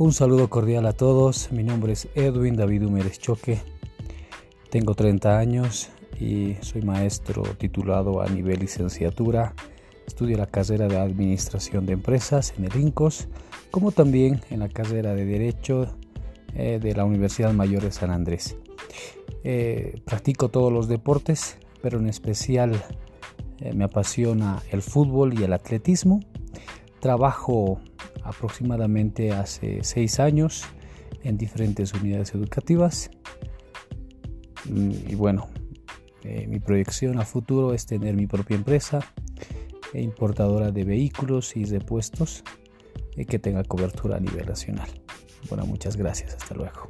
Un saludo cordial a todos. Mi nombre es Edwin David Humérez Choque. Tengo 30 años y soy maestro titulado a nivel licenciatura. Estudio la carrera de Administración de Empresas en el INCOS, como también en la carrera de Derecho eh, de la Universidad Mayor de San Andrés. Eh, practico todos los deportes, pero en especial eh, me apasiona el fútbol y el atletismo. Trabajo aproximadamente hace seis años en diferentes unidades educativas. Mm, y bueno, eh, mi proyección a futuro es tener mi propia empresa e importadora de vehículos y repuestos que tenga cobertura a nivel nacional. Bueno, muchas gracias. Hasta luego.